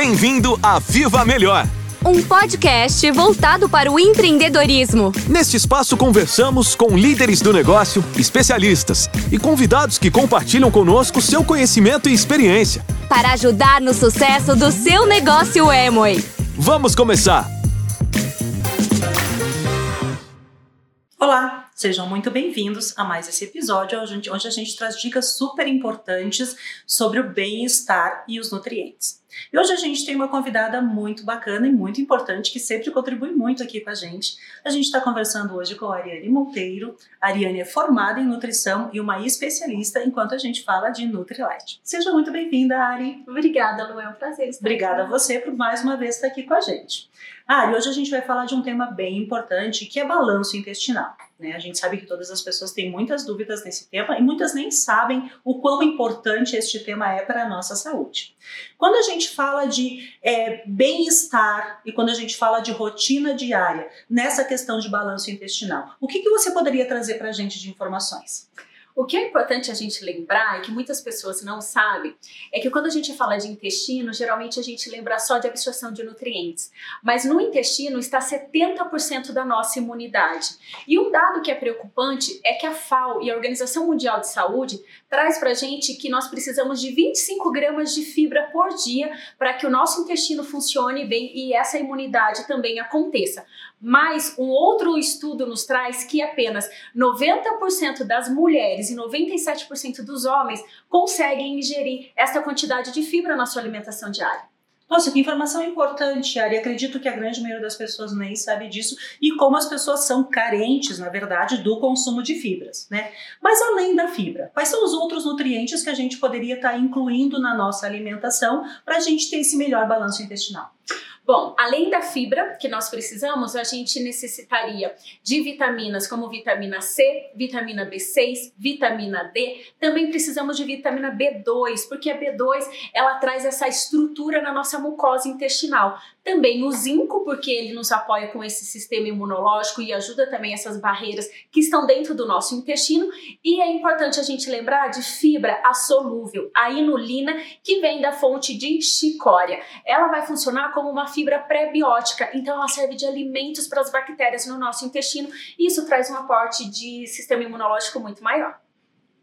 Bem-vindo a Viva Melhor! Um podcast voltado para o empreendedorismo. Neste espaço conversamos com líderes do negócio, especialistas e convidados que compartilham conosco seu conhecimento e experiência. Para ajudar no sucesso do seu negócio Emoi. Vamos começar! Olá, sejam muito bem-vindos a mais esse episódio onde a gente traz dicas super importantes sobre o bem-estar e os nutrientes. E hoje a gente tem uma convidada muito bacana e muito importante que sempre contribui muito aqui com a gente. A gente está conversando hoje com a Ariane Monteiro. A Ariane é formada em nutrição e uma especialista enquanto a gente fala de Nutrilite. Seja muito bem-vinda, Ari. Obrigada, Lu, é um prazer estar Obrigada aqui. a você por mais uma vez estar aqui com a gente. Ah, e hoje a gente vai falar de um tema bem importante que é balanço intestinal. Né? A gente sabe que todas as pessoas têm muitas dúvidas nesse tema e muitas nem sabem o quão importante este tema é para a nossa saúde. Quando a gente fala de é, bem-estar e quando a gente fala de rotina diária nessa questão de balanço intestinal, o que, que você poderia trazer para a gente de informações? O que é importante a gente lembrar e que muitas pessoas não sabem é que quando a gente fala de intestino, geralmente a gente lembra só de absorção de nutrientes, mas no intestino está 70% da nossa imunidade. E um dado que é preocupante é que a FAO e a Organização Mundial de Saúde traz para a gente que nós precisamos de 25 gramas de fibra por dia para que o nosso intestino funcione bem e essa imunidade também aconteça. Mas um outro estudo nos traz que apenas 90% das mulheres e 97% dos homens conseguem ingerir essa quantidade de fibra na sua alimentação diária. Nossa, que informação importante, Ari. Acredito que a grande maioria das pessoas nem sabe disso e como as pessoas são carentes, na verdade, do consumo de fibras, né? Mas além da fibra, quais são os outros nutrientes que a gente poderia estar incluindo na nossa alimentação para a gente ter esse melhor balanço intestinal? Bom, além da fibra que nós precisamos, a gente necessitaria de vitaminas como vitamina C, vitamina B6, vitamina D. Também precisamos de vitamina B2, porque a B2 ela traz essa estrutura na nossa mucosa intestinal. Também o zinco, porque ele nos apoia com esse sistema imunológico e ajuda também essas barreiras que estão dentro do nosso intestino. E é importante a gente lembrar de fibra a solúvel, a inulina, que vem da fonte de chicória. Ela vai funcionar como uma fibra pré-biótica, então ela serve de alimentos para as bactérias no nosso intestino e isso traz um aporte de sistema imunológico muito maior.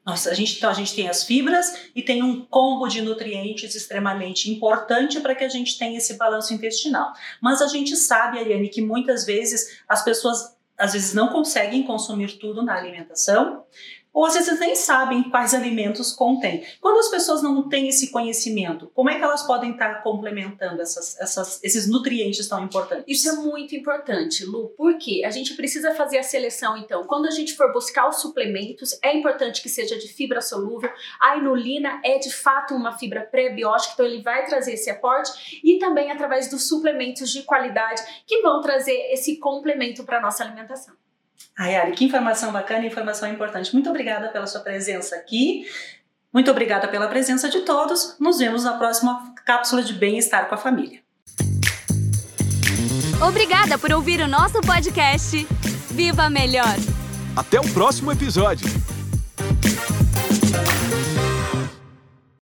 Nossa, a gente, então a gente tem as fibras e tem um combo de nutrientes extremamente importante para que a gente tenha esse balanço intestinal. Mas a gente sabe, Ariane, que muitas vezes as pessoas às vezes não conseguem consumir tudo na alimentação ou às vezes nem sabem quais alimentos contém. Quando as pessoas não têm esse conhecimento, como é que elas podem estar complementando essas, essas, esses nutrientes tão importantes? Isso é muito importante, Lu, porque a gente precisa fazer a seleção, então. Quando a gente for buscar os suplementos, é importante que seja de fibra solúvel. A inulina é de fato uma fibra pré-biótica, então ele vai trazer esse aporte e também através dos suplementos de qualidade que vão trazer esse complemento para a nossa alimentação. Ai, Ari, que informação bacana, informação importante. Muito obrigada pela sua presença aqui. Muito obrigada pela presença de todos. Nos vemos na próxima cápsula de bem-estar com a família. Obrigada por ouvir o nosso podcast. Viva Melhor! Até o próximo episódio.